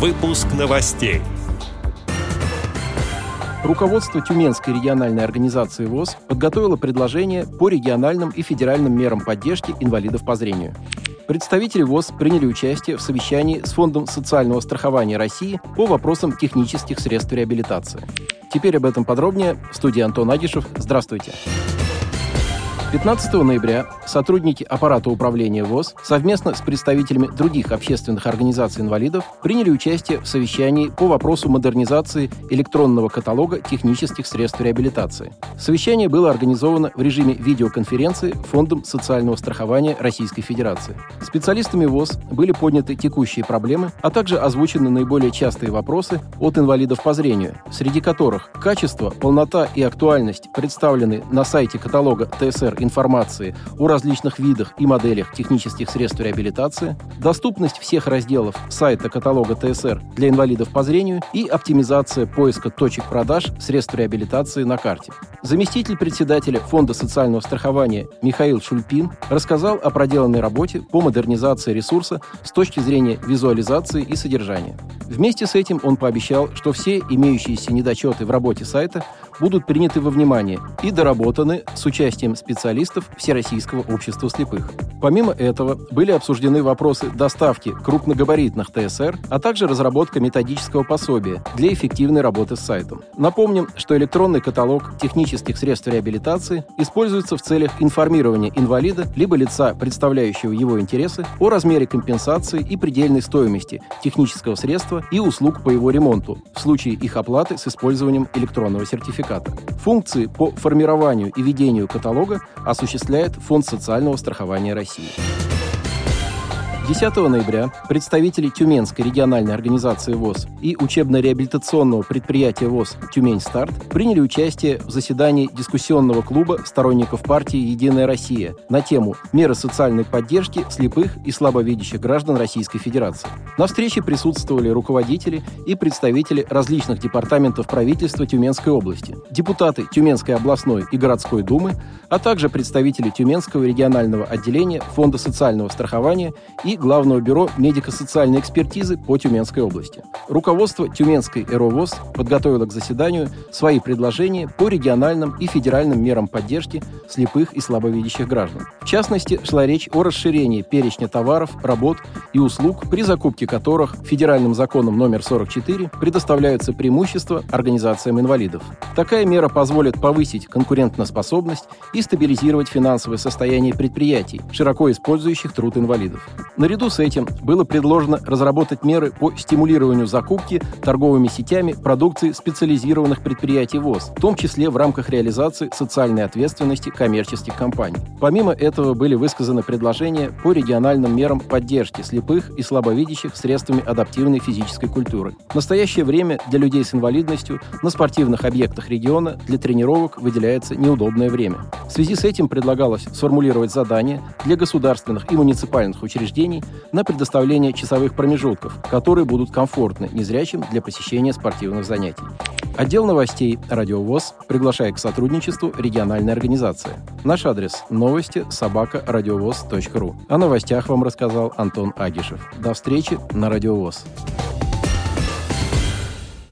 Выпуск новостей. Руководство Тюменской региональной организации ВОЗ подготовило предложение по региональным и федеральным мерам поддержки инвалидов по зрению. Представители ВОЗ приняли участие в совещании с Фондом социального страхования России по вопросам технических средств реабилитации. Теперь об этом подробнее. В студии Антон Агишев. Здравствуйте. Здравствуйте. 15 ноября сотрудники аппарата управления ВОЗ совместно с представителями других общественных организаций инвалидов приняли участие в совещании по вопросу модернизации электронного каталога технических средств реабилитации. Совещание было организовано в режиме видеоконференции Фондом социального страхования Российской Федерации. Специалистами ВОЗ были подняты текущие проблемы, а также озвучены наиболее частые вопросы от инвалидов по зрению, среди которых качество, полнота и актуальность представлены на сайте каталога ТСР информации о различных видах и моделях технических средств реабилитации, доступность всех разделов сайта каталога ТСР для инвалидов по зрению и оптимизация поиска точек продаж средств реабилитации на карте. Заместитель председателя Фонда социального страхования Михаил Шульпин рассказал о проделанной работе по модернизации ресурса с точки зрения визуализации и содержания. Вместе с этим он пообещал, что все имеющиеся недочеты в работе сайта будут приняты во внимание и доработаны с участием специалистов Всероссийского общества слепых. Помимо этого, были обсуждены вопросы доставки крупногабаритных ТСР, а также разработка методического пособия для эффективной работы с сайтом. Напомним, что электронный каталог технических средств реабилитации используется в целях информирования инвалида либо лица, представляющего его интересы, о размере компенсации и предельной стоимости технического средства и услуг по его ремонту в случае их оплаты с использованием электронного сертификата сертификата. Функции по формированию и ведению каталога осуществляет Фонд социального страхования России. 10 ноября представители Тюменской региональной организации ВОЗ и учебно-реабилитационного предприятия ВОЗ «Тюмень-Старт» приняли участие в заседании дискуссионного клуба сторонников партии «Единая Россия» на тему «Меры социальной поддержки слепых и слабовидящих граждан Российской Федерации». На встрече присутствовали руководители и представители различных департаментов правительства Тюменской области, депутаты Тюменской областной и городской думы, а также представители Тюменского регионального отделения Фонда социального страхования и Главного бюро медико-социальной экспертизы по Тюменской области. Руководство Тюменской ЭРОВОЗ подготовило к заседанию свои предложения по региональным и федеральным мерам поддержки слепых и слабовидящих граждан. В частности, шла речь о расширении перечня товаров, работ и услуг, при закупке которых федеральным законом номер 44 предоставляются преимущества организациям инвалидов. Такая мера позволит повысить конкурентоспособность и стабилизировать финансовое состояние предприятий, широко использующих труд инвалидов. На Наряду с этим было предложено разработать меры по стимулированию закупки торговыми сетями продукции специализированных предприятий ВОЗ, в том числе в рамках реализации социальной ответственности коммерческих компаний. Помимо этого были высказаны предложения по региональным мерам поддержки слепых и слабовидящих средствами адаптивной физической культуры. В настоящее время для людей с инвалидностью на спортивных объектах региона для тренировок выделяется неудобное время. В связи с этим предлагалось сформулировать задания для государственных и муниципальных учреждений на предоставление часовых промежутков, которые будут комфортны незрячим для посещения спортивных занятий. Отдел новостей «Радиовоз» приглашает к сотрудничеству региональной организации. Наш адрес – новости собака радиовоз.ру. О новостях вам рассказал Антон Агишев. До встречи на «Радиовоз».